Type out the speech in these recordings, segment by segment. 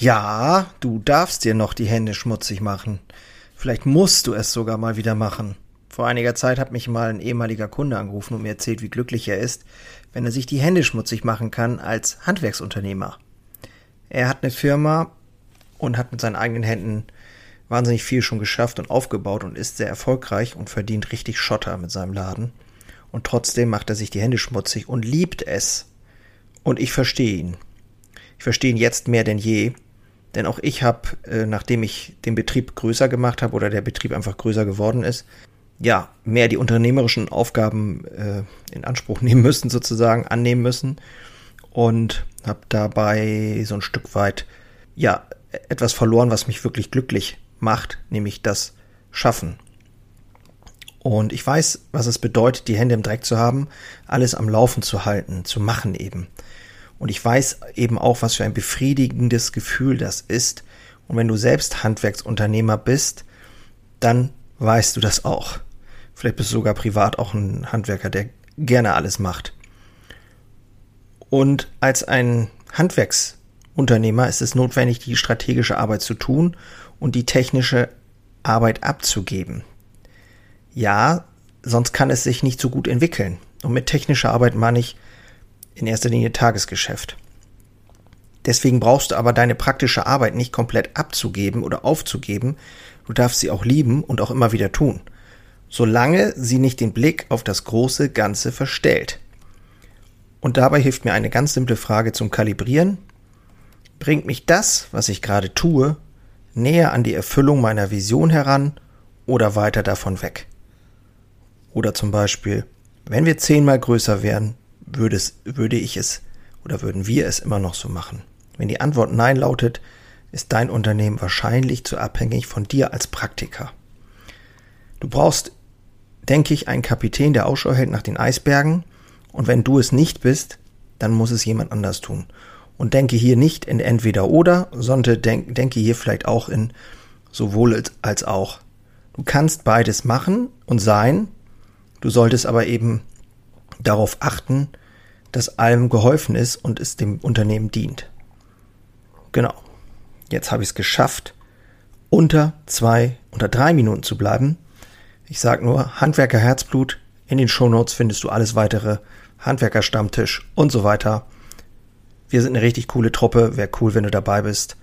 Ja, du darfst dir noch die Hände schmutzig machen. Vielleicht musst du es sogar mal wieder machen. Vor einiger Zeit hat mich mal ein ehemaliger Kunde angerufen und mir erzählt, wie glücklich er ist, wenn er sich die Hände schmutzig machen kann als Handwerksunternehmer. Er hat eine Firma und hat mit seinen eigenen Händen wahnsinnig viel schon geschafft und aufgebaut und ist sehr erfolgreich und verdient richtig Schotter mit seinem Laden. Und trotzdem macht er sich die Hände schmutzig und liebt es. Und ich verstehe ihn. Ich verstehe ihn jetzt mehr denn je, denn auch ich habe, äh, nachdem ich den Betrieb größer gemacht habe oder der Betrieb einfach größer geworden ist, ja, mehr die unternehmerischen Aufgaben äh, in Anspruch nehmen müssen, sozusagen, annehmen müssen. Und habe dabei so ein Stück weit, ja, etwas verloren, was mich wirklich glücklich macht, nämlich das Schaffen. Und ich weiß, was es bedeutet, die Hände im Dreck zu haben, alles am Laufen zu halten, zu machen eben. Und ich weiß eben auch, was für ein befriedigendes Gefühl das ist. Und wenn du selbst Handwerksunternehmer bist, dann weißt du das auch. Vielleicht bist du sogar privat auch ein Handwerker, der gerne alles macht. Und als ein Handwerksunternehmer ist es notwendig, die strategische Arbeit zu tun und die technische Arbeit abzugeben. Ja, sonst kann es sich nicht so gut entwickeln. Und mit technischer Arbeit meine ich in erster Linie Tagesgeschäft. Deswegen brauchst du aber deine praktische Arbeit nicht komplett abzugeben oder aufzugeben. Du darfst sie auch lieben und auch immer wieder tun, solange sie nicht den Blick auf das große Ganze verstellt. Und dabei hilft mir eine ganz simple Frage zum Kalibrieren. Bringt mich das, was ich gerade tue, näher an die Erfüllung meiner Vision heran oder weiter davon weg? Oder zum Beispiel, wenn wir zehnmal größer wären, würde, es, würde ich es oder würden wir es immer noch so machen? Wenn die Antwort Nein lautet, ist dein Unternehmen wahrscheinlich zu abhängig von dir als Praktiker. Du brauchst, denke ich, einen Kapitän, der Ausschau hält nach den Eisbergen, und wenn du es nicht bist, dann muss es jemand anders tun. Und denke hier nicht in entweder oder, sondern denk, denke hier vielleicht auch in sowohl als auch. Du kannst beides machen und sein, du solltest aber eben darauf achten, dass allem geholfen ist und es dem Unternehmen dient. Genau. Jetzt habe ich es geschafft, unter zwei, unter drei Minuten zu bleiben. Ich sage nur Handwerker Herzblut. In den Shownotes findest du alles weitere. Handwerker Stammtisch und so weiter. Wir sind eine richtig coole Truppe. Wäre cool, wenn du dabei bist.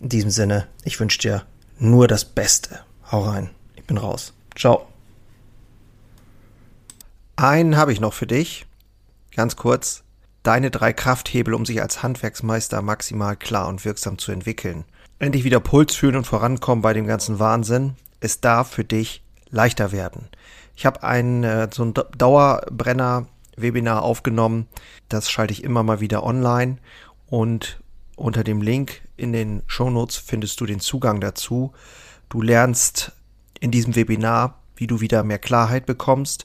In diesem Sinne, ich wünsche dir nur das Beste. Hau rein. Ich bin raus. Ciao. Einen habe ich noch für dich. Ganz kurz. Deine drei Krafthebel, um sich als Handwerksmeister maximal klar und wirksam zu entwickeln. Endlich wieder Puls fühlen und vorankommen bei dem ganzen Wahnsinn. Es darf für dich leichter werden. Ich habe ein äh, so ein Dauerbrenner-Webinar aufgenommen. Das schalte ich immer mal wieder online. Und unter dem Link in den Shownotes findest du den Zugang dazu. Du lernst in diesem Webinar, wie du wieder mehr Klarheit bekommst,